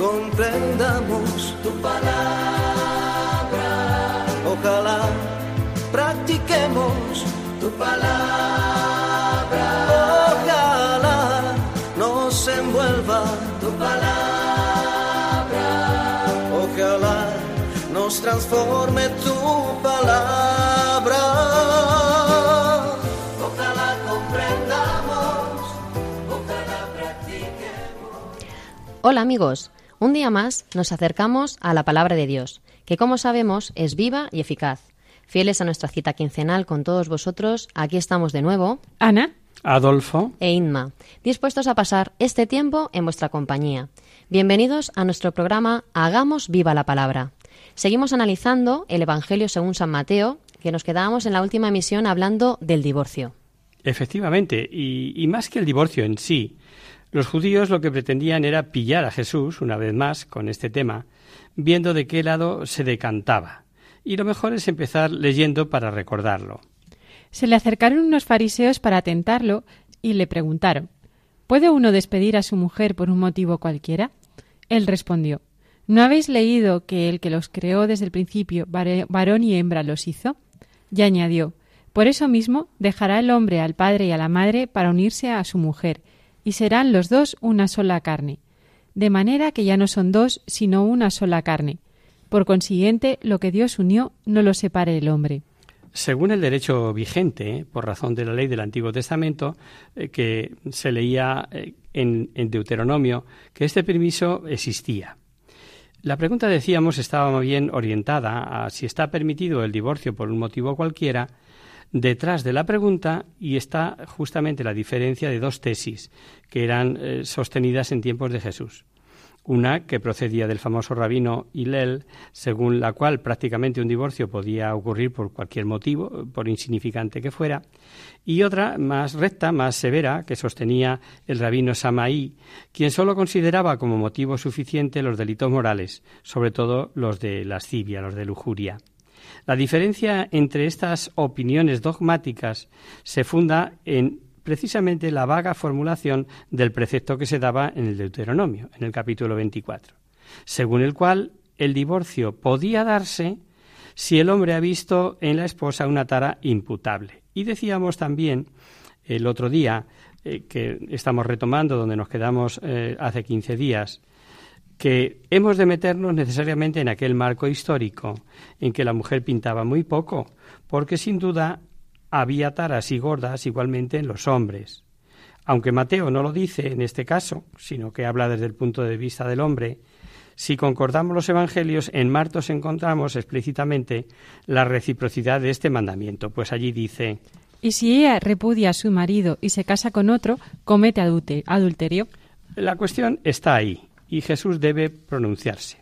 comprendamos tu palabra. Ojalá practiquemos tu palabra. Ojalá nos envuelva tu palabra. Ojalá nos transforme tu palabra. Hola amigos, un día más nos acercamos a la palabra de Dios, que como sabemos es viva y eficaz. Fieles a nuestra cita quincenal con todos vosotros, aquí estamos de nuevo, Ana, Adolfo, e Inma, dispuestos a pasar este tiempo en vuestra compañía. Bienvenidos a nuestro programa Hagamos viva la palabra. Seguimos analizando el Evangelio según San Mateo, que nos quedábamos en la última emisión hablando del divorcio. efectivamente, y, y más que el divorcio en sí, los judíos lo que pretendían era pillar a Jesús, una vez más, con este tema, viendo de qué lado se decantaba. Y lo mejor es empezar leyendo para recordarlo. se le acercaron unos fariseos para tentarlo y le preguntaron ¿Puede uno despedir a su mujer por un motivo cualquiera? Él respondió ¿No habéis leído que el que los creó desde el principio, varón y hembra, los hizo? Y añadió Por eso mismo dejará el hombre al padre y a la madre para unirse a su mujer, y serán los dos una sola carne. De manera que ya no son dos, sino una sola carne. Por consiguiente, lo que Dios unió no lo separe el hombre. Según el derecho vigente, eh, por razón de la ley del Antiguo Testamento, eh, que se leía eh, en, en Deuteronomio, que este permiso existía. La pregunta, decíamos, estaba bien orientada a si está permitido el divorcio por un motivo cualquiera. Detrás de la pregunta y está justamente la diferencia de dos tesis que eran eh, sostenidas en tiempos de Jesús. Una que procedía del famoso rabino Hillel, según la cual prácticamente un divorcio podía ocurrir por cualquier motivo, por insignificante que fuera, y otra más recta, más severa, que sostenía el rabino Samaí, quien sólo consideraba como motivo suficiente los delitos morales, sobre todo los de lascivia, los de lujuria. La diferencia entre estas opiniones dogmáticas se funda en precisamente la vaga formulación del precepto que se daba en el Deuteronomio, en el capítulo 24, según el cual el divorcio podía darse si el hombre ha visto en la esposa una tara imputable. Y decíamos también el otro día, eh, que estamos retomando donde nos quedamos eh, hace 15 días, que hemos de meternos necesariamente en aquel marco histórico en que la mujer pintaba muy poco, porque sin duda había taras y gordas igualmente en los hombres. Aunque Mateo no lo dice en este caso, sino que habla desde el punto de vista del hombre, si concordamos los evangelios, en Martos encontramos explícitamente la reciprocidad de este mandamiento, pues allí dice Y si ella repudia a su marido y se casa con otro, comete adulte- adulterio. La cuestión está ahí y Jesús debe pronunciarse.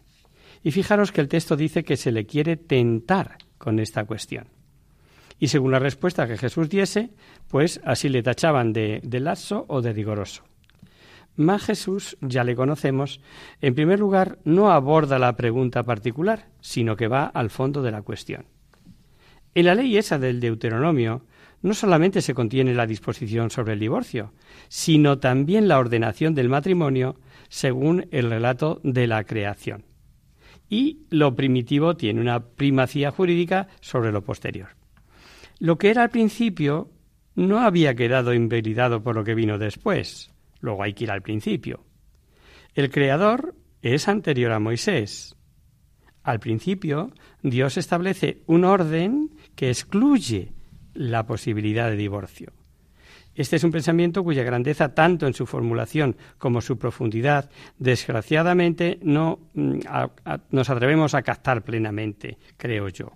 Y fijaros que el texto dice que se le quiere tentar con esta cuestión. Y según la respuesta que Jesús diese, pues así le tachaban de, de o de rigoroso. Mas Jesús, ya le conocemos, en primer lugar no aborda la pregunta particular, sino que va al fondo de la cuestión. En la ley esa del Deuteronomio no solamente se contiene la disposición sobre el divorcio, sino también la ordenación del matrimonio según el relato de la creación. Y lo primitivo tiene una primacía jurídica sobre lo posterior. Lo que era al principio no había quedado invalidado por lo que vino después. Luego hay que ir al principio. El Creador es anterior a Moisés. Al principio, Dios establece un orden que excluye la posibilidad de divorcio. Este es un pensamiento cuya grandeza, tanto en su formulación como su profundidad, desgraciadamente no mm, nos atrevemos a captar plenamente, creo yo.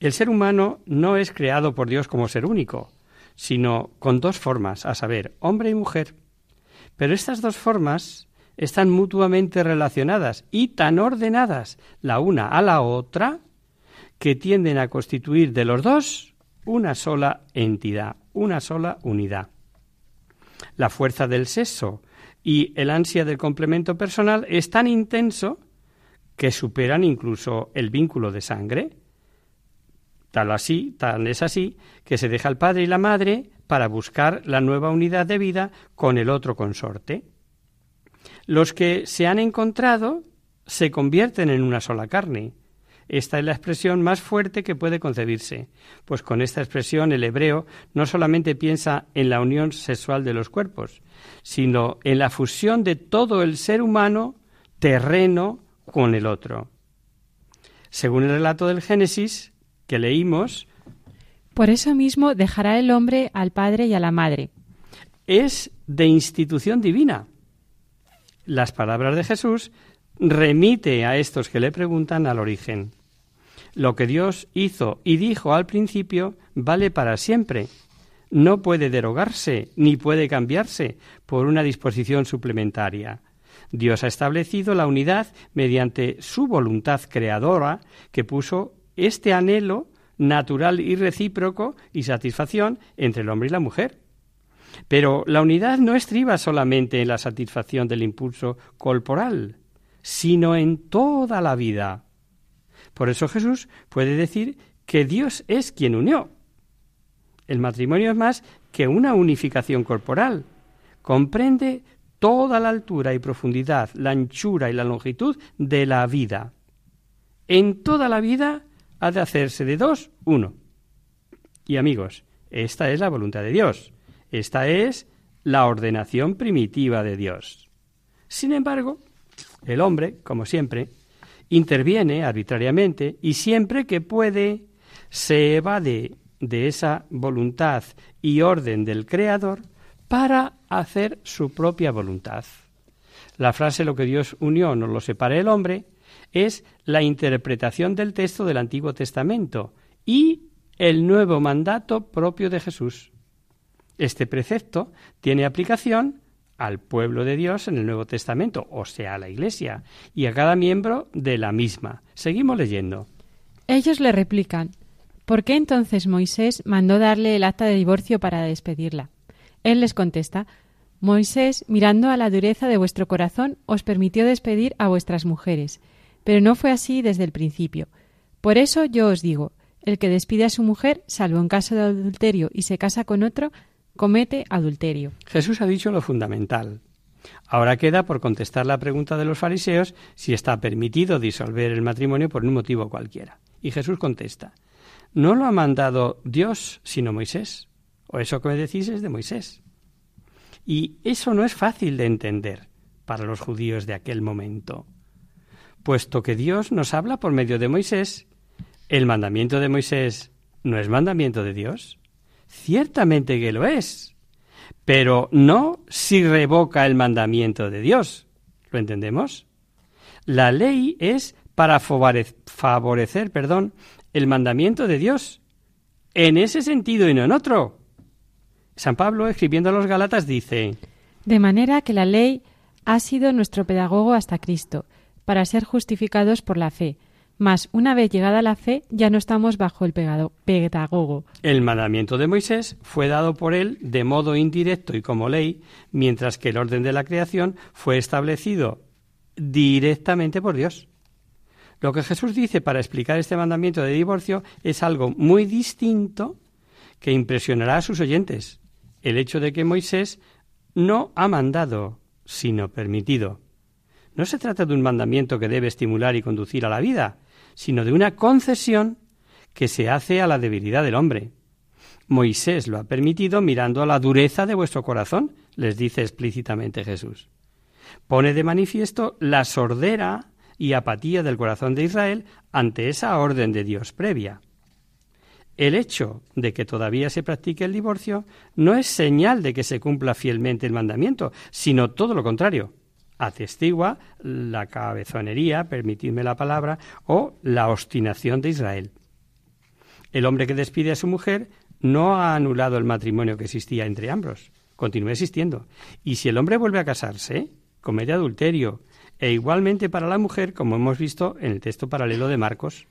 El ser humano no es creado por Dios como ser único, sino con dos formas, a saber, hombre y mujer. Pero estas dos formas están mutuamente relacionadas y tan ordenadas la una a la otra que tienden a constituir de los dos una sola entidad, una sola unidad. La fuerza del sexo y el ansia del complemento personal es tan intenso que superan incluso el vínculo de sangre. Tal así, tal es así, que se deja el padre y la madre para buscar la nueva unidad de vida con el otro consorte. Los que se han encontrado se convierten en una sola carne. Esta es la expresión más fuerte que puede concebirse, pues con esta expresión el hebreo no solamente piensa en la unión sexual de los cuerpos, sino en la fusión de todo el ser humano terreno con el otro. Según el relato del Génesis que leímos, Por eso mismo dejará el hombre al padre y a la madre. es de institución divina. Las palabras de Jesús remite a estos que le preguntan al origen. Lo que Dios hizo y dijo al principio vale para siempre. No puede derogarse ni puede cambiarse por una disposición suplementaria. Dios ha establecido la unidad mediante su voluntad creadora que puso este anhelo natural y recíproco y satisfacción entre el hombre y la mujer. Pero la unidad no estriba solamente en la satisfacción del impulso corporal, sino en toda la vida. Por eso Jesús puede decir que Dios es quien unió. El matrimonio es más que una unificación corporal. Comprende toda la altura y profundidad, la anchura y la longitud de la vida. En toda la vida ha de hacerse de dos uno. Y amigos, esta es la voluntad de Dios. Esta es la ordenación primitiva de Dios. Sin embargo, el hombre, como siempre, interviene arbitrariamente y siempre que puede se evade de esa voluntad y orden del Creador para hacer su propia voluntad. La frase lo que Dios unió no lo separe el hombre es la interpretación del texto del Antiguo Testamento y el nuevo mandato propio de Jesús. Este precepto tiene aplicación al pueblo de Dios en el Nuevo Testamento, o sea, a la Iglesia, y a cada miembro de la misma. Seguimos leyendo. Ellos le replican, ¿por qué entonces Moisés mandó darle el acta de divorcio para despedirla? Él les contesta, Moisés, mirando a la dureza de vuestro corazón, os permitió despedir a vuestras mujeres, pero no fue así desde el principio. Por eso yo os digo, el que despide a su mujer, salvo en caso de adulterio, y se casa con otro, comete adulterio. Jesús ha dicho lo fundamental. Ahora queda por contestar la pregunta de los fariseos si está permitido disolver el matrimonio por un motivo cualquiera. Y Jesús contesta, ¿no lo ha mandado Dios sino Moisés? ¿O eso que me decís es de Moisés? Y eso no es fácil de entender para los judíos de aquel momento. Puesto que Dios nos habla por medio de Moisés, ¿el mandamiento de Moisés no es mandamiento de Dios? Ciertamente que lo es, pero no si revoca el mandamiento de Dios. ¿Lo entendemos? La ley es para favorecer, perdón, el mandamiento de Dios, en ese sentido y no en otro. San Pablo, escribiendo a los Gálatas, dice, De manera que la ley ha sido nuestro pedagogo hasta Cristo, para ser justificados por la fe. Mas una vez llegada la fe, ya no estamos bajo el pegado- pedagogo. El mandamiento de Moisés fue dado por él de modo indirecto y como ley, mientras que el orden de la creación fue establecido directamente por Dios. Lo que Jesús dice para explicar este mandamiento de divorcio es algo muy distinto que impresionará a sus oyentes. El hecho de que Moisés no ha mandado, sino permitido. No se trata de un mandamiento que debe estimular y conducir a la vida, sino de una concesión que se hace a la debilidad del hombre. Moisés lo ha permitido mirando a la dureza de vuestro corazón, les dice explícitamente Jesús. Pone de manifiesto la sordera y apatía del corazón de Israel ante esa orden de Dios previa. El hecho de que todavía se practique el divorcio no es señal de que se cumpla fielmente el mandamiento, sino todo lo contrario. Atestigua la cabezonería, permitidme la palabra, o la obstinación de Israel. El hombre que despide a su mujer no ha anulado el matrimonio que existía entre ambos, continúa existiendo. Y si el hombre vuelve a casarse, comete adulterio, e igualmente para la mujer, como hemos visto en el texto paralelo de Marcos.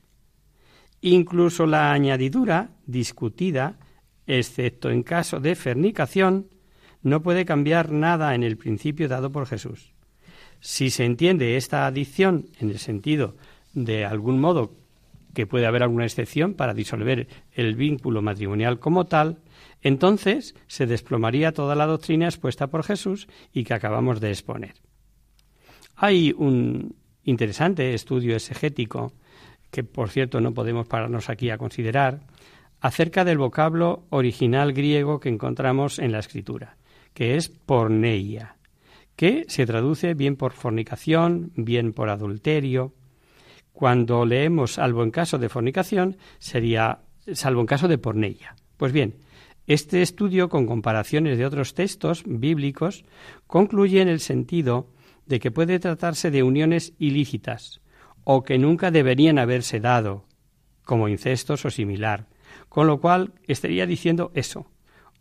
Incluso la añadidura discutida, excepto en caso de fornicación, no puede cambiar nada en el principio dado por Jesús. Si se entiende esta adicción en el sentido de algún modo que puede haber alguna excepción para disolver el vínculo matrimonial como tal, entonces se desplomaría toda la doctrina expuesta por Jesús y que acabamos de exponer. Hay un interesante estudio exegético, que por cierto no podemos pararnos aquí a considerar, acerca del vocablo original griego que encontramos en la escritura, que es porneia, que se traduce bien por fornicación, bien por adulterio. Cuando leemos salvo en caso de fornicación, sería salvo en caso de porneia. Pues bien, este estudio, con comparaciones de otros textos bíblicos, concluye en el sentido de que puede tratarse de uniones ilícitas o que nunca deberían haberse dado, como incestos o similar, con lo cual estaría diciendo eso,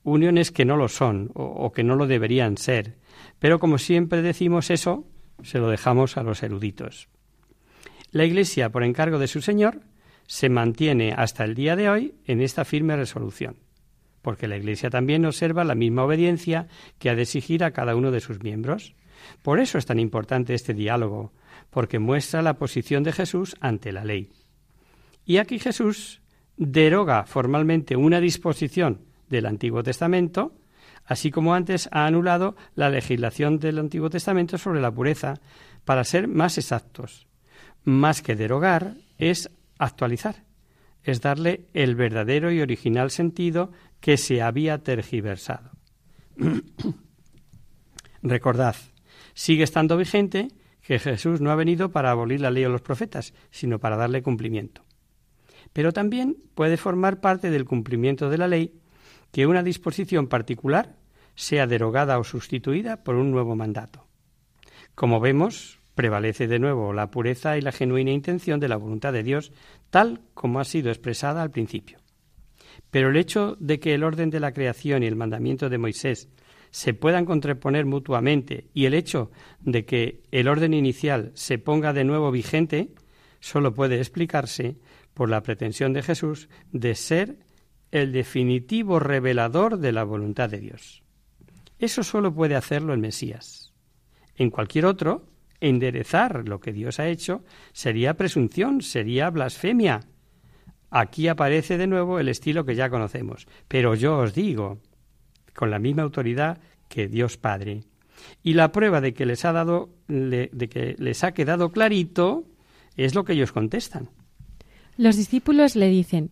uniones que no lo son o, o que no lo deberían ser, pero como siempre decimos eso, se lo dejamos a los eruditos. La Iglesia, por encargo de su Señor, se mantiene hasta el día de hoy en esta firme resolución, porque la Iglesia también observa la misma obediencia que ha de exigir a cada uno de sus miembros. Por eso es tan importante este diálogo, porque muestra la posición de Jesús ante la ley. Y aquí Jesús deroga formalmente una disposición del Antiguo Testamento, así como antes ha anulado la legislación del Antiguo Testamento sobre la pureza, para ser más exactos. Más que derogar, es actualizar, es darle el verdadero y original sentido que se había tergiversado. Recordad, sigue estando vigente que Jesús no ha venido para abolir la ley o los profetas, sino para darle cumplimiento. Pero también puede formar parte del cumplimiento de la ley que una disposición particular sea derogada o sustituida por un nuevo mandato. Como vemos, prevalece de nuevo la pureza y la genuina intención de la voluntad de Dios, tal como ha sido expresada al principio. Pero el hecho de que el orden de la creación y el mandamiento de Moisés se puedan contraponer mutuamente y el hecho de que el orden inicial se ponga de nuevo vigente solo puede explicarse por la pretensión de Jesús de ser el definitivo revelador de la voluntad de Dios. Eso solo puede hacerlo el Mesías. En cualquier otro, enderezar lo que Dios ha hecho sería presunción, sería blasfemia. Aquí aparece de nuevo el estilo que ya conocemos. Pero yo os digo, con la misma autoridad que Dios Padre. Y la prueba de que les ha dado de que les ha quedado clarito es lo que ellos contestan. Los discípulos le dicen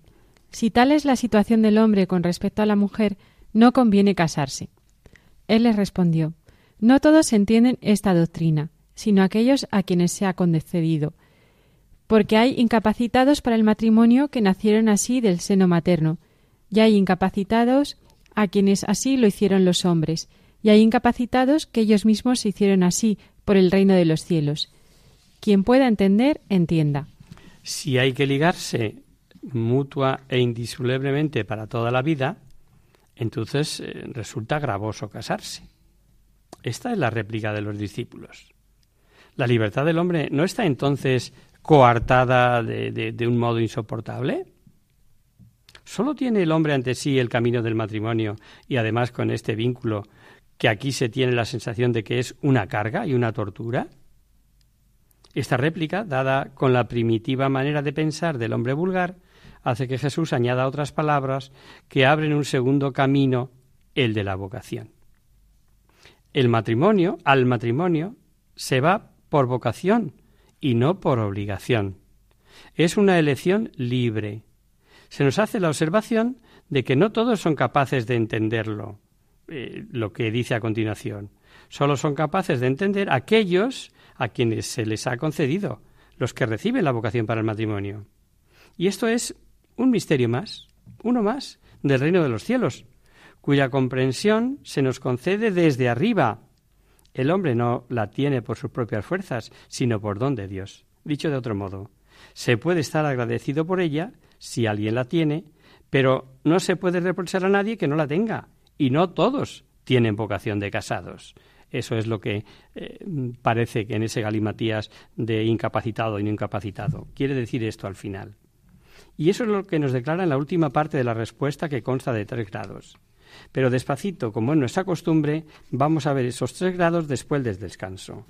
Si tal es la situación del hombre con respecto a la mujer, no conviene casarse. Él les respondió No todos entienden esta doctrina, sino aquellos a quienes se ha concedido, porque hay incapacitados para el matrimonio que nacieron así del seno materno, y hay incapacitados a quienes así lo hicieron los hombres, y hay incapacitados que ellos mismos se hicieron así por el reino de los cielos. Quien pueda entender, entienda. Si hay que ligarse mutua e indisolublemente para toda la vida, entonces eh, resulta gravoso casarse. Esta es la réplica de los discípulos. ¿La libertad del hombre no está entonces coartada de un modo insoportable? ¿Solo tiene el hombre ante sí el camino del matrimonio y además con este vínculo que aquí se tiene la sensación de que es una carga y una tortura? Esta réplica, dada con la primitiva manera de pensar del hombre vulgar, hace que Jesús añada otras palabras que abren un segundo camino, el de la vocación. El matrimonio, al matrimonio, se va por vocación y no por obligación. Es una elección libre, se nos hace la observación de que no todos son capaces de entenderlo, eh, lo que dice a continuación. Solo son capaces de entender aquellos a quienes se les ha concedido, los que reciben la vocación para el matrimonio. Y esto es un misterio más, uno más, del reino de los cielos, cuya comprensión se nos concede desde arriba. El hombre no la tiene por sus propias fuerzas, sino por don de Dios. Dicho de otro modo, se puede estar agradecido por ella si alguien la tiene, pero no se puede reprochar a nadie que no la tenga, y no todos tienen vocación de casados. Eso es lo que eh, parece que en ese galimatías de incapacitado y no incapacitado. Quiere decir esto al final. Y eso es lo que nos declara en la última parte de la respuesta que consta de tres grados. Pero despacito, como es nuestra costumbre, vamos a ver esos tres grados después del descanso.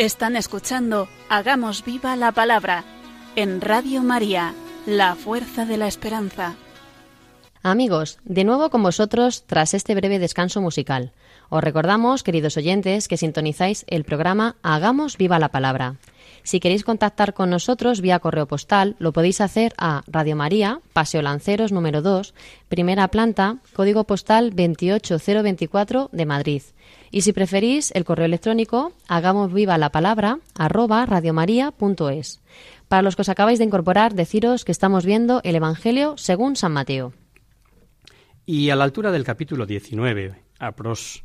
Están escuchando Hagamos viva la palabra en Radio María, la fuerza de la esperanza. Amigos, de nuevo con vosotros tras este breve descanso musical. Os recordamos, queridos oyentes, que sintonizáis el programa Hagamos viva la palabra. Si queréis contactar con nosotros vía correo postal, lo podéis hacer a Radio María, Paseo Lanceros número 2, primera planta, código postal 28024 de Madrid. Y si preferís, el correo electrónico hagamos viva la palabra arroba radiomaria.es. Para los que os acabáis de incorporar, deciros que estamos viendo el Evangelio según San Mateo. Y a la altura del capítulo 19, a pros,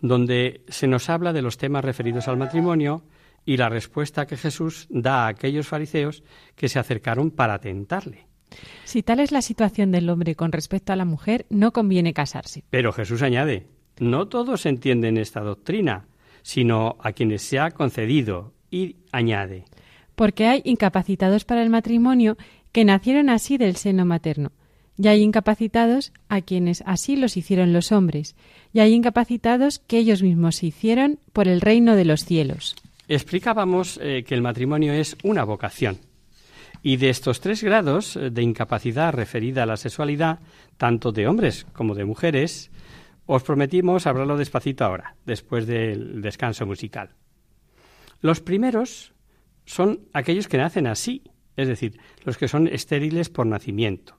donde se nos habla de los temas referidos al matrimonio y la respuesta que Jesús da a aquellos fariseos que se acercaron para tentarle. Si tal es la situación del hombre con respecto a la mujer, no conviene casarse. Pero Jesús añade, no todos entienden esta doctrina, sino a quienes se ha concedido, y añade. Porque hay incapacitados para el matrimonio que nacieron así del seno materno, y hay incapacitados a quienes así los hicieron los hombres, y hay incapacitados que ellos mismos se hicieron por el reino de los cielos. Explicábamos eh, que el matrimonio es una vocación. Y de estos tres grados eh, de incapacidad referida a la sexualidad, tanto de hombres como de mujeres, os prometimos hablarlo despacito ahora, después del descanso musical. Los primeros son aquellos que nacen así, es decir, los que son estériles por nacimiento.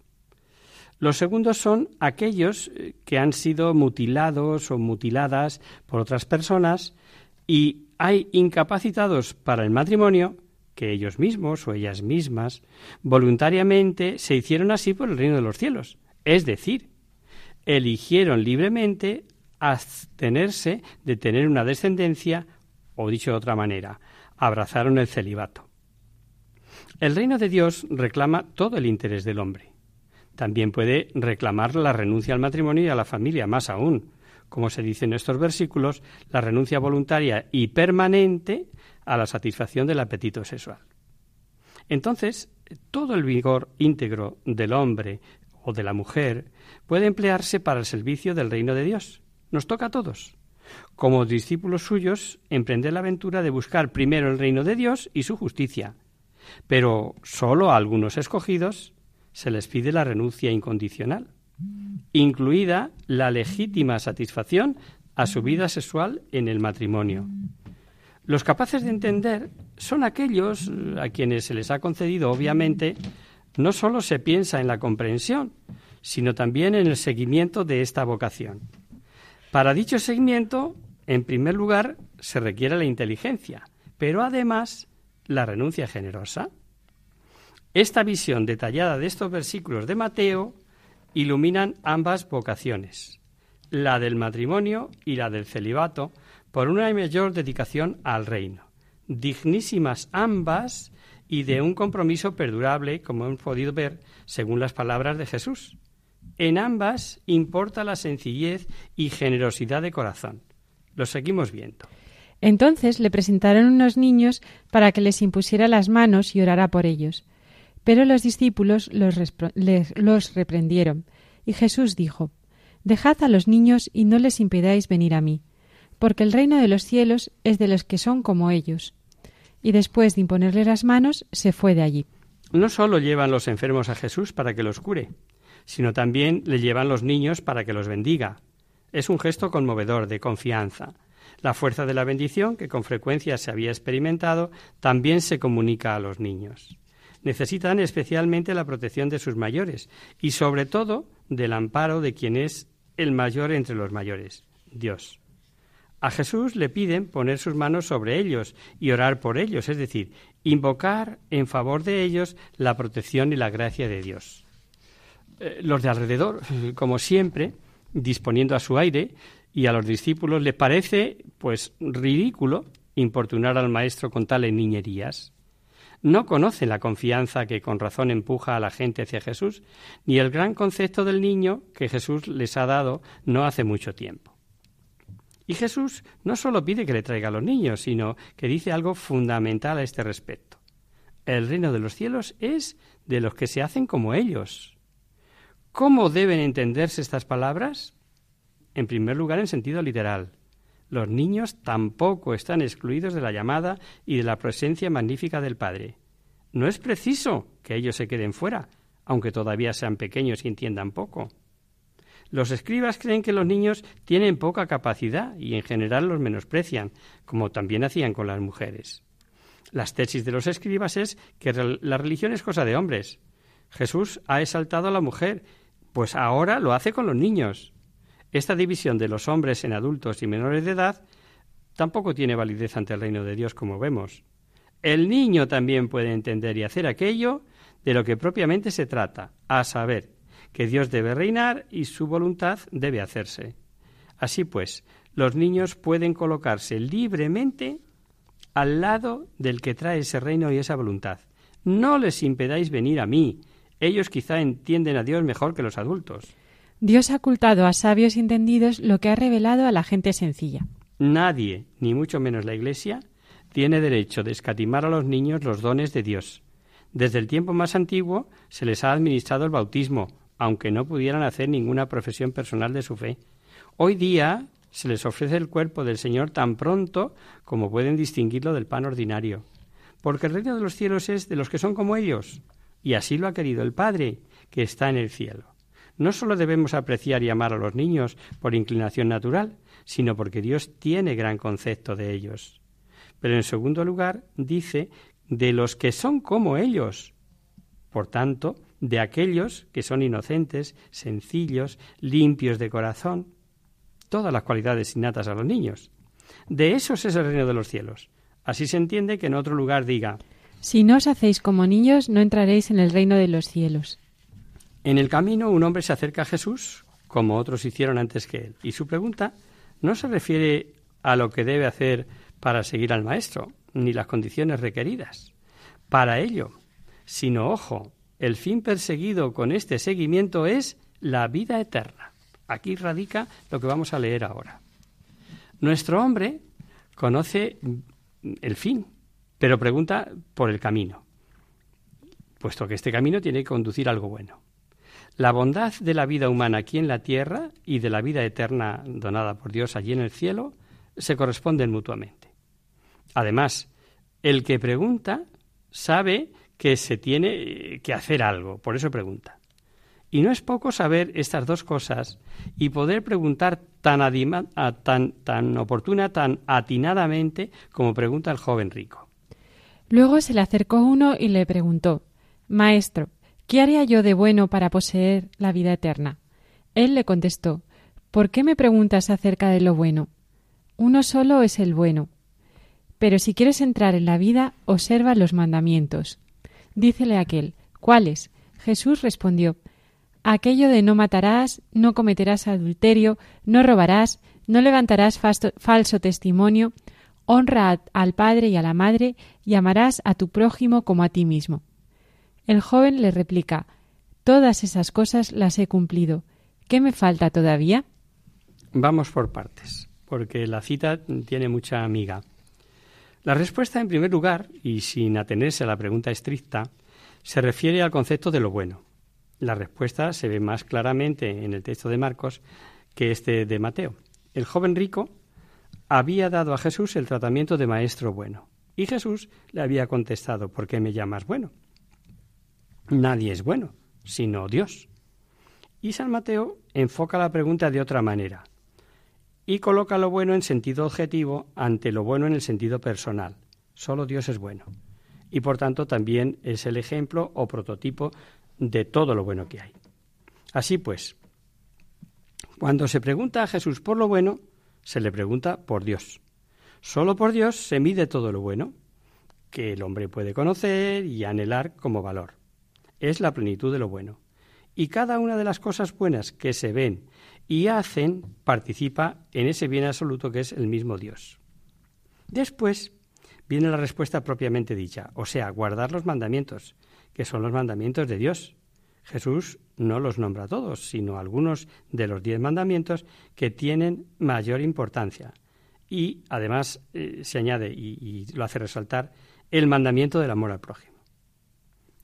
Los segundos son aquellos eh, que han sido mutilados o mutiladas por otras personas y hay incapacitados para el matrimonio que ellos mismos o ellas mismas voluntariamente se hicieron así por el reino de los cielos. Es decir, eligieron libremente abstenerse de tener una descendencia, o dicho de otra manera, abrazaron el celibato. El reino de Dios reclama todo el interés del hombre. También puede reclamar la renuncia al matrimonio y a la familia, más aún, como se dice en estos versículos, la renuncia voluntaria y permanente a la satisfacción del apetito sexual. Entonces, todo el vigor íntegro del hombre o de la mujer puede emplearse para el servicio del reino de Dios. Nos toca a todos. Como discípulos suyos, emprender la aventura de buscar primero el reino de Dios y su justicia. Pero solo a algunos escogidos se les pide la renuncia incondicional, incluida la legítima satisfacción a su vida sexual en el matrimonio. Los capaces de entender son aquellos a quienes se les ha concedido, obviamente, no solo se piensa en la comprensión, sino también en el seguimiento de esta vocación. Para dicho seguimiento, en primer lugar, se requiere la inteligencia, pero además la renuncia generosa. Esta visión detallada de estos versículos de Mateo iluminan ambas vocaciones, la del matrimonio y la del celibato, por una mayor dedicación al reino. Dignísimas ambas y de un compromiso perdurable, como hemos podido ver según las palabras de Jesús. En ambas importa la sencillez y generosidad de corazón. Lo seguimos viendo. Entonces le presentaron unos niños para que les impusiera las manos y orara por ellos. Pero los discípulos los, los reprendieron. Y Jesús dijo, Dejad a los niños y no les impidáis venir a mí porque el reino de los cielos es de los que son como ellos. Y después de imponerle las manos, se fue de allí. No solo llevan los enfermos a Jesús para que los cure, sino también le llevan los niños para que los bendiga. Es un gesto conmovedor de confianza. La fuerza de la bendición, que con frecuencia se había experimentado, también se comunica a los niños. Necesitan especialmente la protección de sus mayores y sobre todo del amparo de quien es el mayor entre los mayores, Dios. A Jesús le piden poner sus manos sobre ellos y orar por ellos, es decir, invocar en favor de ellos la protección y la gracia de Dios. Eh, los de alrededor, como siempre, disponiendo a su aire, y a los discípulos les parece, pues, ridículo importunar al maestro con tales niñerías. No conocen la confianza que con razón empuja a la gente hacia Jesús, ni el gran concepto del niño que Jesús les ha dado no hace mucho tiempo. Y Jesús no solo pide que le traiga a los niños, sino que dice algo fundamental a este respecto. El reino de los cielos es de los que se hacen como ellos. ¿Cómo deben entenderse estas palabras? En primer lugar, en sentido literal. Los niños tampoco están excluidos de la llamada y de la presencia magnífica del Padre. No es preciso que ellos se queden fuera, aunque todavía sean pequeños y entiendan poco. Los escribas creen que los niños tienen poca capacidad y en general los menosprecian, como también hacían con las mujeres. Las tesis de los escribas es que la religión es cosa de hombres. Jesús ha exaltado a la mujer, pues ahora lo hace con los niños. Esta división de los hombres en adultos y menores de edad tampoco tiene validez ante el reino de Dios, como vemos. El niño también puede entender y hacer aquello de lo que propiamente se trata, a saber, que Dios debe reinar y su voluntad debe hacerse. Así pues, los niños pueden colocarse libremente al lado del que trae ese reino y esa voluntad. No les impedáis venir a mí. Ellos quizá entienden a Dios mejor que los adultos. Dios ha ocultado a sabios entendidos lo que ha revelado a la gente sencilla. Nadie, ni mucho menos la Iglesia, tiene derecho de escatimar a los niños los dones de Dios. Desde el tiempo más antiguo se les ha administrado el bautismo, aunque no pudieran hacer ninguna profesión personal de su fe. Hoy día se les ofrece el cuerpo del Señor tan pronto como pueden distinguirlo del pan ordinario, porque el reino de los cielos es de los que son como ellos, y así lo ha querido el Padre, que está en el cielo. No solo debemos apreciar y amar a los niños por inclinación natural, sino porque Dios tiene gran concepto de ellos. Pero en segundo lugar, dice de los que son como ellos. Por tanto, de aquellos que son inocentes, sencillos, limpios de corazón, todas las cualidades innatas a los niños. De esos es el reino de los cielos. Así se entiende que en otro lugar diga, Si no os hacéis como niños, no entraréis en el reino de los cielos. En el camino un hombre se acerca a Jesús, como otros hicieron antes que él, y su pregunta no se refiere a lo que debe hacer para seguir al Maestro, ni las condiciones requeridas. Para ello, sino, ojo, el fin perseguido con este seguimiento es la vida eterna. Aquí radica lo que vamos a leer ahora. Nuestro hombre conoce el fin, pero pregunta por el camino, puesto que este camino tiene que conducir a algo bueno. La bondad de la vida humana aquí en la tierra y de la vida eterna donada por Dios allí en el cielo se corresponden mutuamente. Además, el que pregunta sabe que se tiene que hacer algo, por eso pregunta. Y no es poco saber estas dos cosas y poder preguntar tan, tan, tan oportuna, tan atinadamente como pregunta el joven rico. Luego se le acercó uno y le preguntó Maestro, ¿qué haría yo de bueno para poseer la vida eterna? Él le contestó ¿Por qué me preguntas acerca de lo bueno? Uno solo es el bueno. Pero si quieres entrar en la vida, observa los mandamientos. Dícele aquel ¿Cuáles? Jesús respondió aquello de no matarás, no cometerás adulterio, no robarás, no levantarás falso testimonio, honra al padre y a la madre y amarás a tu prójimo como a ti mismo. El joven le replica Todas esas cosas las he cumplido. ¿Qué me falta todavía? Vamos por partes, porque la cita tiene mucha amiga. La respuesta, en primer lugar, y sin atenerse a la pregunta estricta, se refiere al concepto de lo bueno. La respuesta se ve más claramente en el texto de Marcos que este de Mateo. El joven rico había dado a Jesús el tratamiento de maestro bueno. Y Jesús le había contestado, ¿por qué me llamas bueno? Nadie es bueno, sino Dios. Y San Mateo enfoca la pregunta de otra manera y coloca lo bueno en sentido objetivo ante lo bueno en el sentido personal. Solo Dios es bueno. Y por tanto también es el ejemplo o prototipo de todo lo bueno que hay. Así pues, cuando se pregunta a Jesús por lo bueno, se le pregunta por Dios. Solo por Dios se mide todo lo bueno que el hombre puede conocer y anhelar como valor. Es la plenitud de lo bueno. Y cada una de las cosas buenas que se ven y hacen participa en ese bien absoluto que es el mismo Dios. Después viene la respuesta propiamente dicha, o sea, guardar los mandamientos, que son los mandamientos de Dios. Jesús no los nombra todos, sino algunos de los diez mandamientos que tienen mayor importancia. Y además eh, se añade, y, y lo hace resaltar, el mandamiento del amor al prójimo.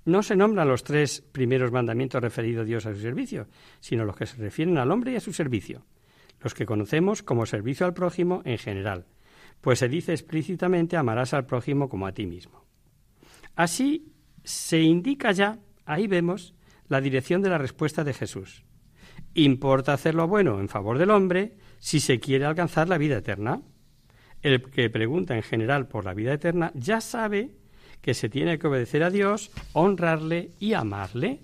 No se nombran los tres primeros mandamientos referidos a Dios a su servicio, sino los que se refieren al hombre y a su servicio, los que conocemos como servicio al prójimo en general, pues se dice explícitamente amarás al prójimo como a ti mismo. Así se indica ya, ahí vemos, la dirección de la respuesta de Jesús. Importa hacer lo bueno en favor del hombre si se quiere alcanzar la vida eterna. El que pregunta en general por la vida eterna ya sabe que se tiene que obedecer a Dios, honrarle y amarle.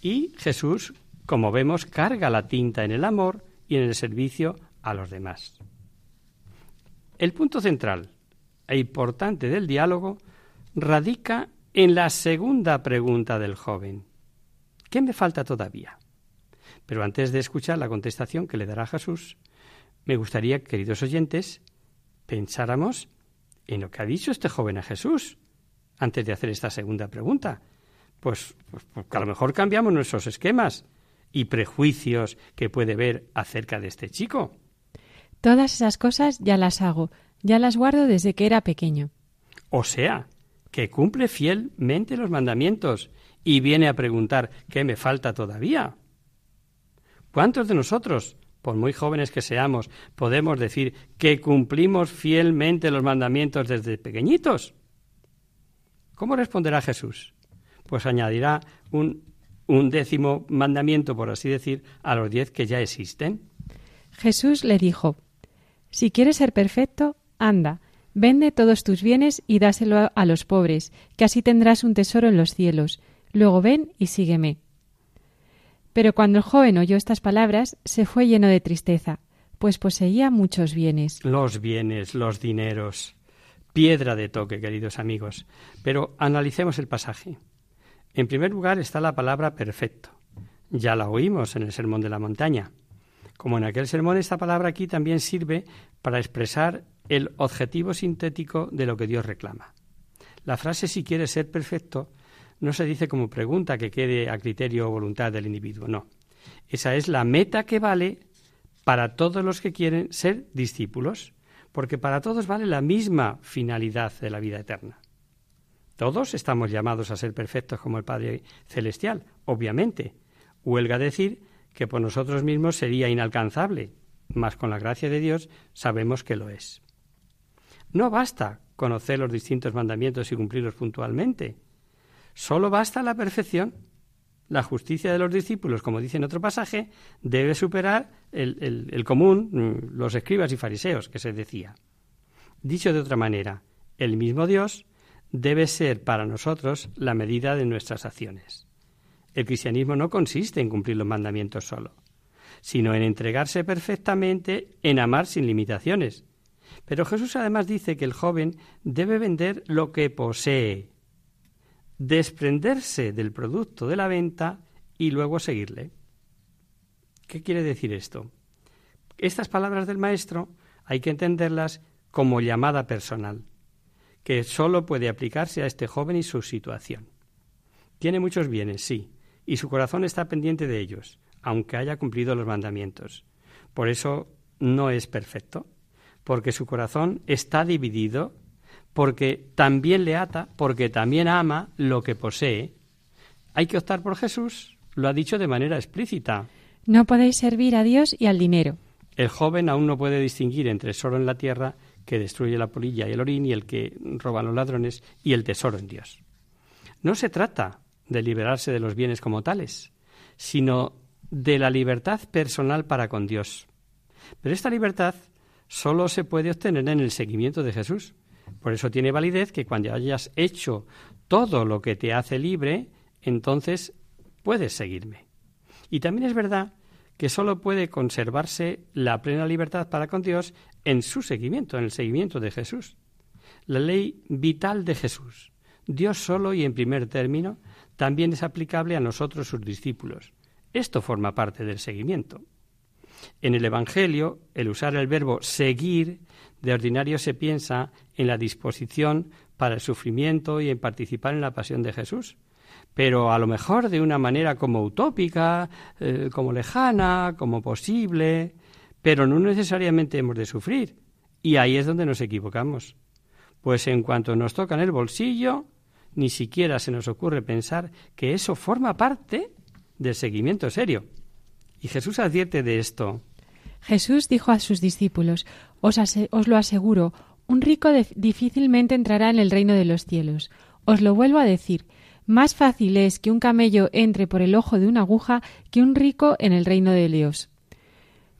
Y Jesús, como vemos, carga la tinta en el amor y en el servicio a los demás. El punto central e importante del diálogo radica en la segunda pregunta del joven. ¿Qué me falta todavía? Pero antes de escuchar la contestación que le dará Jesús, me gustaría, queridos oyentes, pensáramos en lo que ha dicho este joven a Jesús antes de hacer esta segunda pregunta. Pues, pues, pues a lo mejor cambiamos nuestros esquemas y prejuicios que puede ver acerca de este chico. Todas esas cosas ya las hago, ya las guardo desde que era pequeño. O sea, que cumple fielmente los mandamientos y viene a preguntar ¿qué me falta todavía? ¿Cuántos de nosotros, por muy jóvenes que seamos, podemos decir que cumplimos fielmente los mandamientos desde pequeñitos? ¿Cómo responderá Jesús? Pues añadirá un, un décimo mandamiento, por así decir, a los diez que ya existen. Jesús le dijo, Si quieres ser perfecto, anda, Vende todos tus bienes y dáselo a los pobres, que así tendrás un tesoro en los cielos. Luego ven y sígueme. Pero cuando el joven oyó estas palabras, se fue lleno de tristeza, pues poseía muchos bienes. Los bienes, los dineros. Piedra de toque, queridos amigos. Pero analicemos el pasaje. En primer lugar está la palabra perfecto. Ya la oímos en el Sermón de la Montaña. Como en aquel sermón, esta palabra aquí también sirve para expresar el objetivo sintético de lo que Dios reclama. La frase si quiere ser perfecto no se dice como pregunta que quede a criterio o voluntad del individuo, no. Esa es la meta que vale para todos los que quieren ser discípulos, porque para todos vale la misma finalidad de la vida eterna. Todos estamos llamados a ser perfectos como el Padre Celestial, obviamente. Huelga decir que por nosotros mismos sería inalcanzable, mas con la gracia de Dios sabemos que lo es. No basta conocer los distintos mandamientos y cumplirlos puntualmente. Solo basta la perfección. La justicia de los discípulos, como dice en otro pasaje, debe superar el, común, mm, los escribas y fariseos, que se decía. Dicho de otra manera, el mismo Dios debe ser para nosotros la medida de nuestras acciones. El cristianismo no consiste en cumplir los mandamientos solo, sino en entregarse perfectamente, en amar sin limitaciones, pero Jesús además dice que el joven debe vender lo que posee, desprenderse del producto de la venta y luego seguirle. ¿Qué quiere decir esto? Estas palabras del maestro hay que entenderlas como llamada personal, que sólo puede aplicarse a este joven y su situación. Tiene muchos bienes, sí, y su corazón está pendiente de ellos, aunque haya cumplido los mandamientos. Por eso no es perfecto, porque su corazón está dividido, porque también le ata, porque también ama lo que posee. Hay que optar por Jesús, lo ha dicho de manera explícita. No podéis servir a Dios y al dinero. El joven aún no puede distinguir entre el oro en la tierra que destruye la polilla y el orín y el que roban los ladrones y el tesoro en Dios. No se trata de liberarse de los bienes como tales, sino de la libertad personal para con Dios. Pero esta libertad solo se puede obtener en el seguimiento de Jesús. Por eso tiene validez que cuando hayas hecho todo lo que te hace libre, entonces puedes seguirme. Y también es verdad que solo puede conservarse la plena libertad para con Dios en su seguimiento, en el seguimiento de Jesús. La ley vital de Jesús, Dios solo y en primer término, también es aplicable a nosotros sus discípulos. Esto forma parte del seguimiento. En el Evangelio, el usar el verbo seguir, de ordinario se piensa en la disposición para el sufrimiento y en participar en la pasión de Jesús. Pero a lo mejor de una manera como utópica, eh, como lejana, como posible, pero no necesariamente hemos de sufrir. Y ahí es donde nos equivocamos. Pues en cuanto nos toca en el bolsillo, ni siquiera se nos ocurre pensar que eso forma parte del seguimiento serio. Y Jesús advierte de esto. Jesús dijo a sus discípulos, os, lo aseguro, un rico difícilmente entrará en el reino de los cielos. Os lo vuelvo a decir, más fácil es que un camello entre por el ojo de una aguja que un rico en el reino de Dios.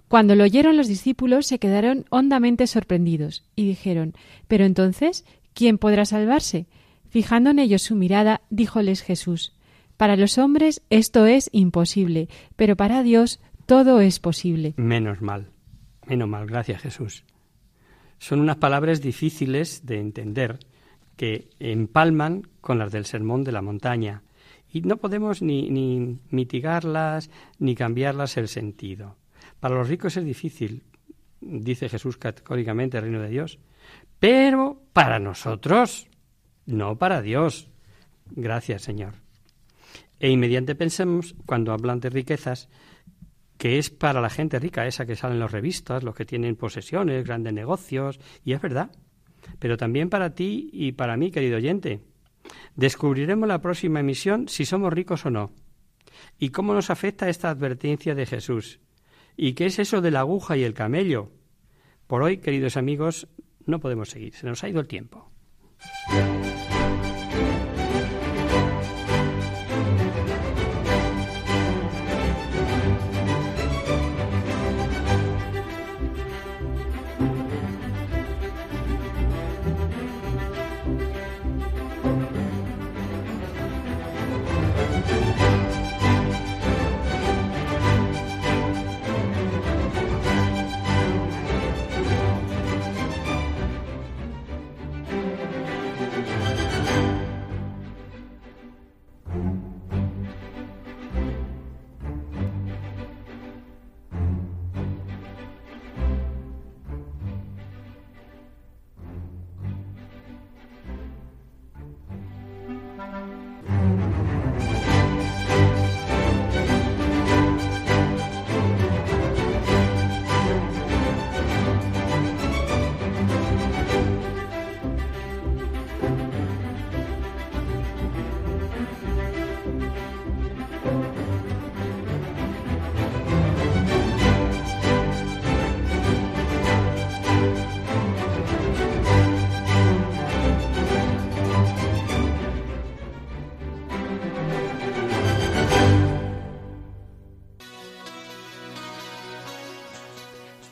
Cuando lo oyeron los discípulos se quedaron hondamente sorprendidos y dijeron Pero entonces, ¿quién podrá salvarse? Fijando en ellos su mirada, díjoles Jesús para los hombres esto es imposible, pero para Dios todo es posible. Menos mal, menos mal, gracias Jesús. Son unas palabras difíciles de entender que empalman con las del Sermón de la Montaña y no podemos ni, mitigarlas ni cambiarlas el sentido. Para los ricos es difícil, dice Jesús categóricamente, el reino de Dios, pero para nosotros, no para Dios. Gracias, Señor. E inmediatamente pensemos, cuando hablan de riquezas, que es para la gente rica, esa que sale en las revistas, los que tienen posesiones, grandes negocios, y es verdad. Pero también para ti y para mí, querido oyente. Descubriremos la próxima emisión si somos ricos o no. ¿Y cómo nos afecta esta advertencia de Jesús? ¿Y qué es eso de la aguja y el camello? Por hoy, queridos amigos, no podemos seguir. Se nos ha ido el tiempo.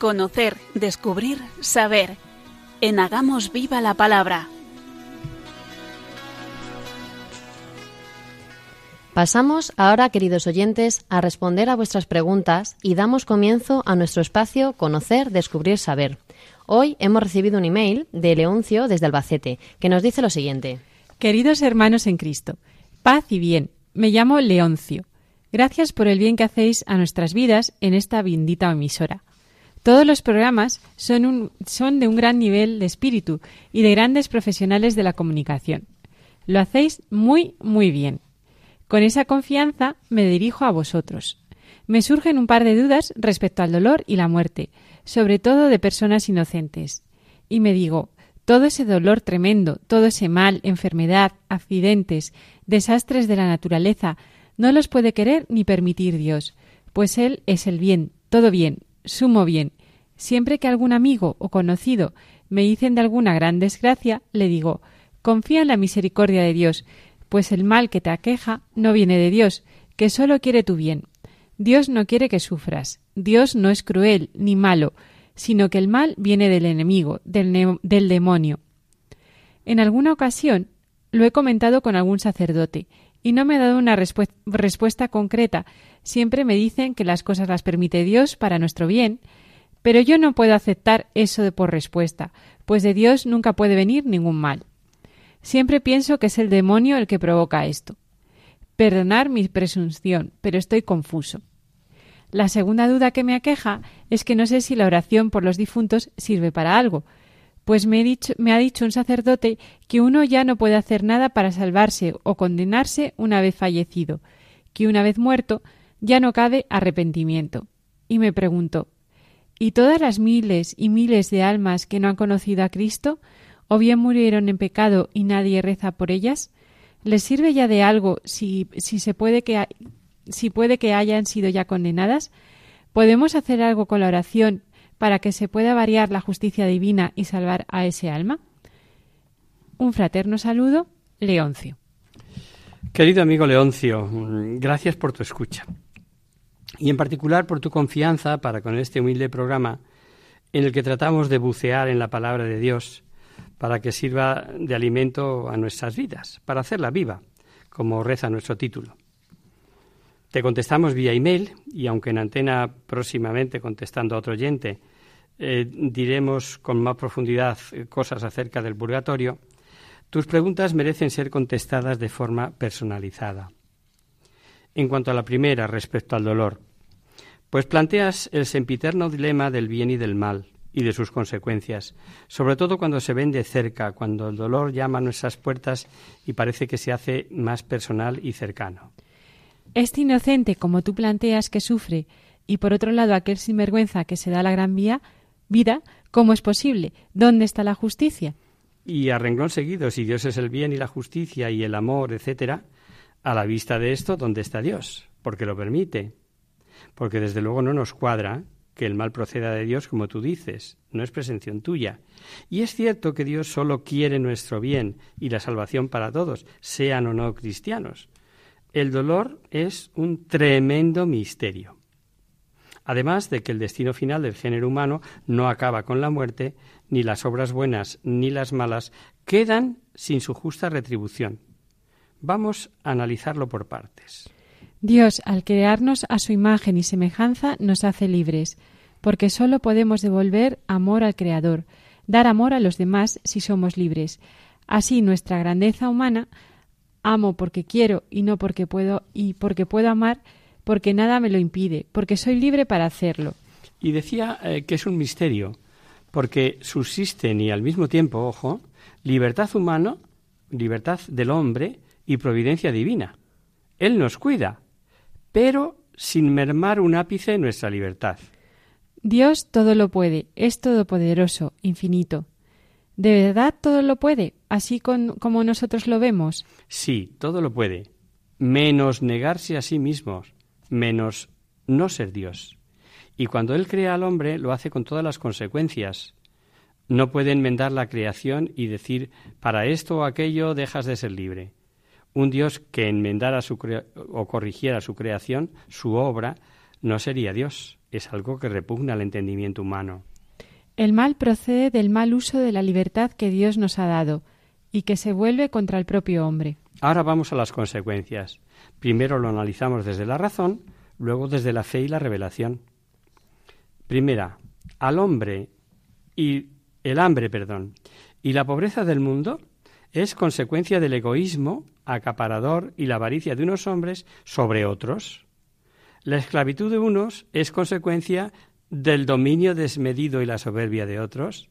Conocer, descubrir, saber. En Hagamos Viva la Palabra. Pasamos ahora, queridos oyentes, a responder a vuestras preguntas y damos comienzo a nuestro espacio Conocer, Descubrir, Saber. Hoy hemos recibido un email de Leoncio desde Albacete, que nos dice lo siguiente. Queridos hermanos en Cristo, paz y bien. Me llamo Leoncio. Gracias por el bien que hacéis a nuestras vidas en esta bendita emisora. Todos los programas son, son de un gran nivel de espíritu y de grandes profesionales de la comunicación. Lo hacéis muy, muy bien. Con esa confianza me dirijo a vosotros. Me surgen un par de dudas respecto al dolor y la muerte, sobre todo de personas inocentes. Y me digo, todo ese dolor tremendo, todo ese mal, enfermedad, accidentes, desastres de la naturaleza, no los puede querer ni permitir Dios, pues Él es el bien, todo bien, sumo bien. Siempre que algún amigo o conocido me dicen de alguna gran desgracia, le digo confía en la misericordia de Dios, pues el mal que te aqueja no viene de Dios, que solo quiere tu bien. Dios no quiere que sufras. Dios no es cruel ni malo, sino que el mal viene del enemigo, del, del demonio. En alguna ocasión lo he comentado con algún sacerdote, y no me ha dado una respuesta concreta. Siempre me dicen que las cosas las permite Dios para nuestro bien, pero yo no puedo aceptar eso de por respuesta, pues de Dios nunca puede venir ningún mal. Siempre pienso que es el demonio el que provoca esto. Perdonar mi presunción, pero estoy confuso. La segunda duda que me aqueja es que no sé si la oración por los difuntos sirve para algo, pues me, ha dicho un sacerdote que uno ya no puede hacer nada para salvarse o condenarse una vez fallecido, que una vez muerto ya no cabe arrepentimiento. Y me pregunto, ¿y todas las miles y miles de almas que no han conocido a Cristo, o bien murieron en pecado y nadie reza por ellas? ¿Les sirve ya de algo si, se puede que si puede que hayan sido ya condenadas? ¿Podemos hacer algo con la oración para que se pueda variar la justicia divina y salvar a ese alma? Un fraterno saludo, Leoncio. Querido amigo Leoncio, gracias por tu escucha y en particular por tu confianza para con este humilde programa en el que tratamos de bucear en la palabra de Dios para que sirva de alimento a nuestras vidas, para hacerla viva, como reza nuestro título. Te contestamos vía email y aunque en antena próximamente contestando a otro oyente eh, diremos con más profundidad eh, cosas acerca del purgatorio, tus preguntas merecen ser contestadas de forma personalizada. En cuanto a la primera, respecto al dolor, pues planteas el sempiterno dilema del bien y del mal y de sus consecuencias, sobre todo cuando se ven de cerca, cuando el dolor llama a nuestras puertas y parece que se hace más personal y cercano. Este inocente, como tú planteas, que sufre, y por otro lado aquel sinvergüenza que se da la gran vía, vida, ¿cómo es posible? ¿Dónde está la justicia? Y a renglón seguido, si Dios es el bien y la justicia y el amor, etcétera, a la vista de esto, ¿dónde está Dios? Porque lo permite. Porque desde luego no nos cuadra que el mal proceda de Dios como tú dices, no es presención tuya. Y es cierto que Dios solo quiere nuestro bien y la salvación para todos, sean o no cristianos. El dolor es un tremendo misterio. Además de que el destino final del género humano no acaba con la muerte, ni las obras buenas ni las malas quedan sin su justa retribución. Vamos a analizarlo por partes. Dios, al crearnos a su imagen y semejanza, nos hace libres, porque sólo podemos devolver amor al Creador, dar amor a los demás si somos libres. Así nuestra grandeza humana amo porque quiero y no porque puedo y porque puedo amar porque nada me lo impide, porque soy libre para hacerlo. Y decía eh, que es un misterio, porque subsisten y al mismo tiempo, ojo, libertad humana, libertad del hombre y providencia divina. Él nos cuida, pero sin mermar un ápice nuestra libertad. Dios todo lo puede, es todopoderoso, infinito. ¿De verdad todo lo puede, así como nosotros lo vemos? Sí, todo lo puede, menos negarse a sí mismos, menos no ser Dios. Y cuando Él crea al hombre, lo hace con todas las consecuencias. No puede enmendar la creación y decir, para esto o aquello dejas de ser libre. Un Dios que enmendara su o corrigiera su creación, su obra, no sería Dios, es algo que repugna al entendimiento humano. El mal procede del mal uso de la libertad que Dios nos ha dado y que se vuelve contra el propio hombre. Ahora vamos a las consecuencias. Primero lo analizamos desde la razón, luego desde la fe y la revelación. Primera, al hombre y el hambre, perdón, y la pobreza del mundo es consecuencia del egoísmo acaparador y la avaricia de unos hombres sobre otros. La esclavitud de unos es consecuencia del dominio desmedido y la soberbia de otros?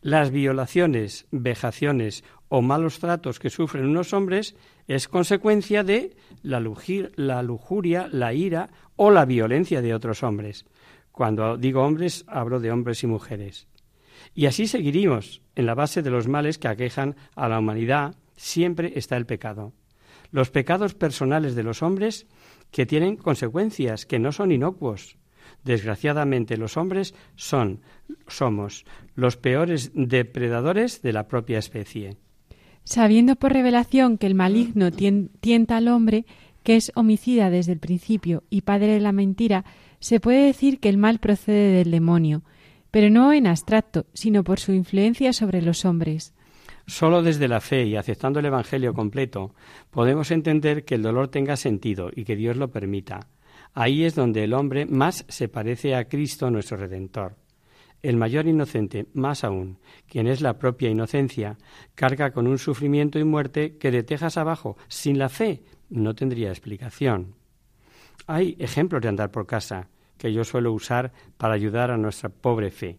Las violaciones, vejaciones o malos tratos que sufren unos hombres es consecuencia de la, la lujuria, la ira o la violencia de otros hombres. Cuando digo hombres, hablo de hombres y mujeres. Y así seguiríamos. En la base de los males que aquejan a la humanidad siempre está el pecado. Los pecados personales de los hombres que tienen consecuencias, que no son inocuos, Desgraciadamente los hombres son, somos los peores depredadores de la propia especie. Sabiendo por revelación que el maligno tienta al hombre, que es homicida desde el principio y padre de la mentira, se puede decir que el mal procede del demonio, pero no en abstracto, sino por su influencia sobre los hombres. Solo desde la fe y aceptando el Evangelio completo podemos entender que el dolor tenga sentido y que Dios lo permita. Ahí es donde el hombre más se parece a Cristo nuestro Redentor. El mayor inocente, más aún, quien es la propia inocencia, carga con un sufrimiento y muerte que de tejas abajo, sin la fe, no tendría explicación. Hay ejemplos de andar por casa que yo suelo usar para ayudar a nuestra pobre fe.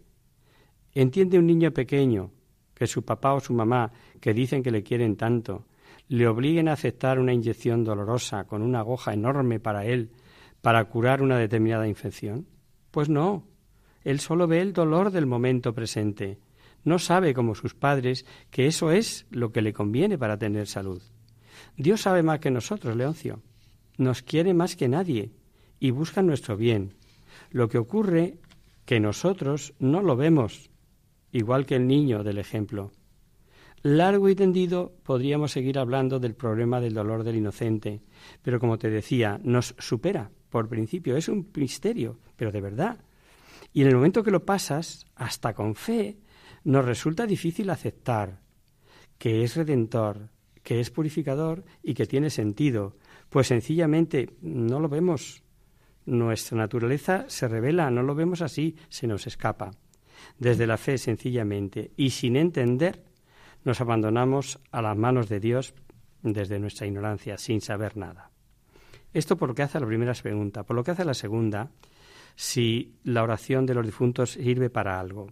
Entiende un niño pequeño que su papá o su mamá, que dicen que le quieren tanto, le obliguen a aceptar una inyección dolorosa con una aguja enorme para él, para curar una determinada infección? Pues no. Él solo ve el dolor del momento presente. No sabe, como sus padres, que eso es lo que le conviene para tener salud. Dios sabe más que nosotros, Leoncio. Nos quiere más que nadie y busca nuestro bien. Lo que ocurre que nosotros no lo vemos, igual que el niño del ejemplo. Largo y tendido podríamos seguir hablando del problema del dolor del inocente, pero como te decía, nos supera por principio, es un misterio, pero de verdad. Y en el momento que lo pasas, hasta con fe, nos resulta difícil aceptar que es redentor, que es purificador y que tiene sentido, pues sencillamente no lo vemos. Nuestra naturaleza se revela, no lo vemos así, se nos escapa. Desde la fe sencillamente y sin entender, nos abandonamos a las manos de Dios desde nuestra ignorancia, sin saber nada. Esto por lo que hace a la primera pregunta. Por lo que hace a la segunda, si la oración de los difuntos sirve para algo.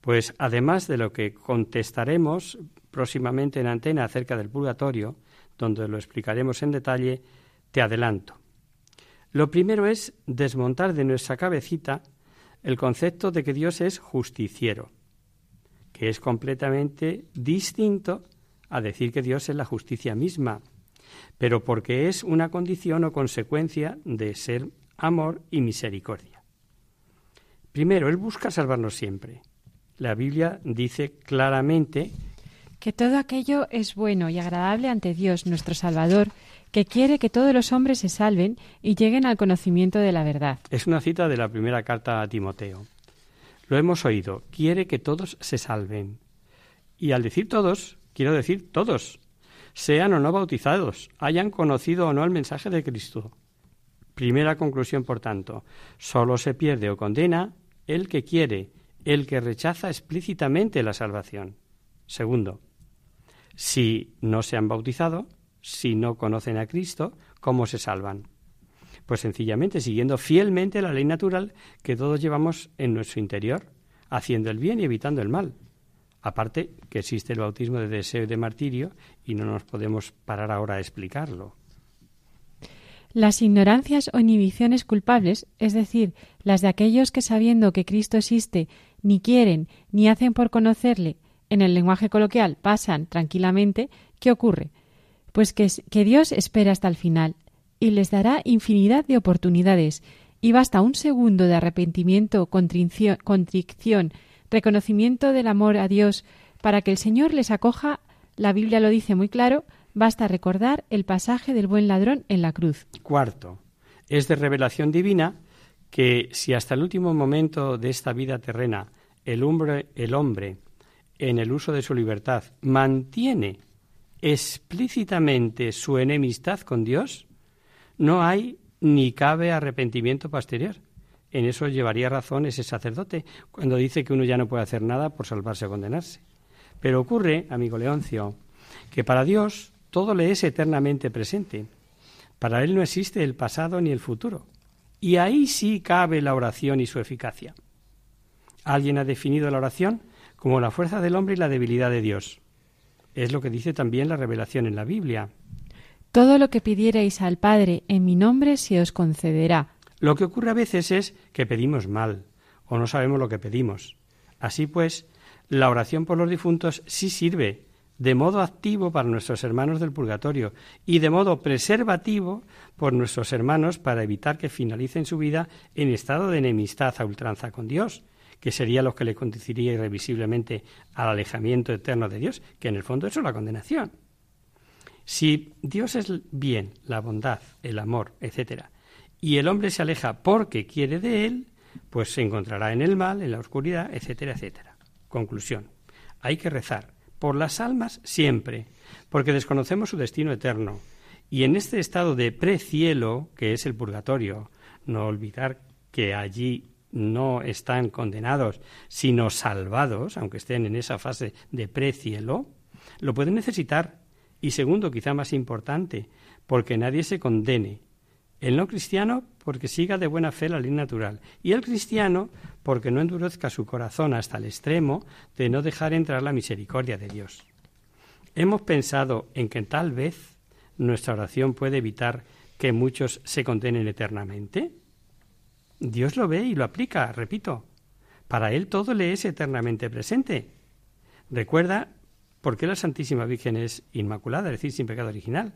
Pues además de lo que contestaremos próximamente en antena acerca del purgatorio, donde lo explicaremos en detalle, te adelanto. Lo primero es desmontar de nuestra cabecita el concepto de que Dios es justiciero, que es completamente distinto a decir que Dios es la justicia misma, pero porque es una condición o consecuencia de ser amor y misericordia. Primero, Él busca salvarnos siempre. La Biblia dice claramente que todo aquello es bueno y agradable ante Dios nuestro Salvador, que quiere que todos los hombres se salven y lleguen al conocimiento de la verdad. Es una cita de la primera carta a Timoteo. Lo hemos oído, quiere que todos se salven. Y al decir todos, quiero decir todos, sean o no bautizados, hayan conocido o no el mensaje de Cristo. Primera conclusión, por tanto, solo se pierde o condena el que quiere, el que rechaza explícitamente la salvación. Segundo, si no se han bautizado, si no conocen a Cristo, ¿cómo se salvan? Pues sencillamente siguiendo fielmente la ley natural que todos llevamos en nuestro interior, haciendo el bien y evitando el mal. Aparte que existe el bautismo de deseo y de martirio y no nos podemos parar ahora a explicarlo. Las ignorancias o inhibiciones culpables, es decir, las de aquellos que sabiendo que Cristo existe ni quieren ni hacen por conocerle, en el lenguaje coloquial pasan tranquilamente, ¿qué ocurre? Pues que, que Dios espera hasta el final y les dará infinidad de oportunidades y basta un segundo de arrepentimiento, contrición reconocimiento del amor a Dios para que el Señor les acoja, la Biblia lo dice muy claro, basta recordar el pasaje del buen ladrón en la cruz. Cuarto, es de revelación divina que si hasta el último momento de esta vida terrena el hombre, el hombre en el uso de su libertad mantiene explícitamente su enemistad con Dios, no hay ni cabe arrepentimiento posterior. En eso llevaría razón ese sacerdote cuando dice que uno ya no puede hacer nada por salvarse o condenarse. Pero ocurre, amigo Leoncio, que para Dios todo le es eternamente presente. Para Él no existe el pasado ni el futuro. Y ahí sí cabe la oración y su eficacia. Alguien ha definido la oración como la fuerza del hombre y la debilidad de Dios. Es lo que dice también la revelación en la Biblia. Todo lo que pidierais al Padre en mi nombre se os concederá. Lo que ocurre a veces es que pedimos mal o no sabemos lo que pedimos. Así pues, la oración por los difuntos sí sirve de modo activo para nuestros hermanos del purgatorio y de modo preservativo por nuestros hermanos para evitar que finalicen su vida en estado de enemistad a ultranza con Dios, que sería lo que le conduciría irrevisiblemente al alejamiento eterno de Dios, que en el fondo eso es la condenación. Si Dios es bien, la bondad, el amor, etc., y el hombre se aleja porque quiere de él, pues se encontrará en el mal, en la oscuridad, etcétera, etcétera. Conclusión. Hay que rezar por las almas siempre, porque desconocemos su destino eterno. Y en este estado de precielo, que es el purgatorio, no olvidar que allí no están condenados, sino salvados, aunque estén en esa fase de precielo, lo pueden necesitar. Y segundo, quizá más importante, porque nadie se condene. El no cristiano porque siga de buena fe la ley natural y el cristiano porque no endurezca su corazón hasta el extremo de no dejar entrar la misericordia de Dios. Hemos pensado en que tal vez nuestra oración puede evitar que muchos se condenen eternamente. Dios lo ve y lo aplica, repito. Para Él todo le es eternamente presente. Recuerda por qué la Santísima Virgen es inmaculada, es decir, sin pecado original.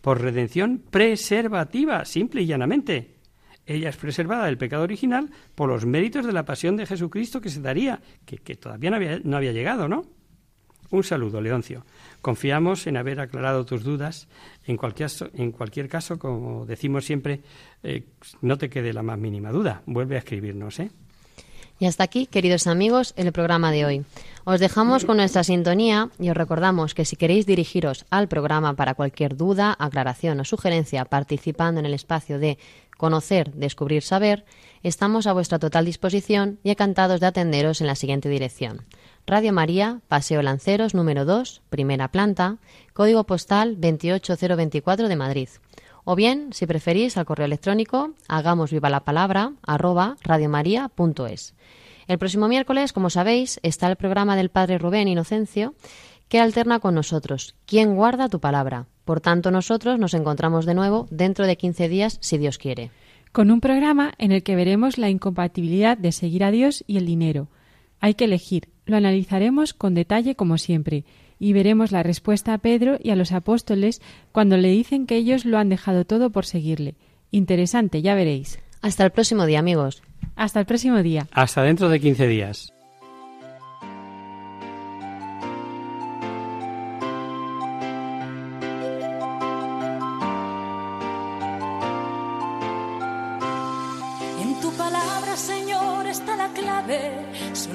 Por redención preservativa, simple y llanamente. Ella es preservada del pecado original por los méritos de la pasión de Jesucristo que se daría, que, todavía no había, no había llegado, ¿no? Un saludo, Leoncio. Confiamos en haber aclarado tus dudas. En cualquier, en cualquier caso, como decimos siempre, eh, no te quede la más mínima duda. Vuelve a escribirnos, ¿eh? Y hasta aquí, queridos amigos, el programa de hoy. Os dejamos con nuestra sintonía y os recordamos que si queréis dirigiros al programa para cualquier duda, aclaración o sugerencia participando en el espacio de conocer, descubrir, saber, estamos a vuestra total disposición y encantados de atenderos en la siguiente dirección. Radio María, Paseo Lanceros número 2, primera planta, código postal 28024 de Madrid. O bien, si preferís, al correo electrónico hagamos viva la palabra arroba. El próximo miércoles, como sabéis, está el programa del Padre Rubén Inocencio, que alterna con nosotros. ¿Quién guarda tu palabra? Por tanto, nosotros nos encontramos de nuevo dentro de 15 días, si Dios quiere. Con un programa en el que veremos la incompatibilidad de seguir a Dios y el dinero. Hay que elegir. Lo analizaremos con detalle como siempre y veremos la respuesta a Pedro y a los apóstoles cuando le dicen que ellos lo han dejado todo por seguirle. Interesante, ya veréis. Hasta el próximo día, amigos. Hasta el próximo día. Hasta dentro de 15 días.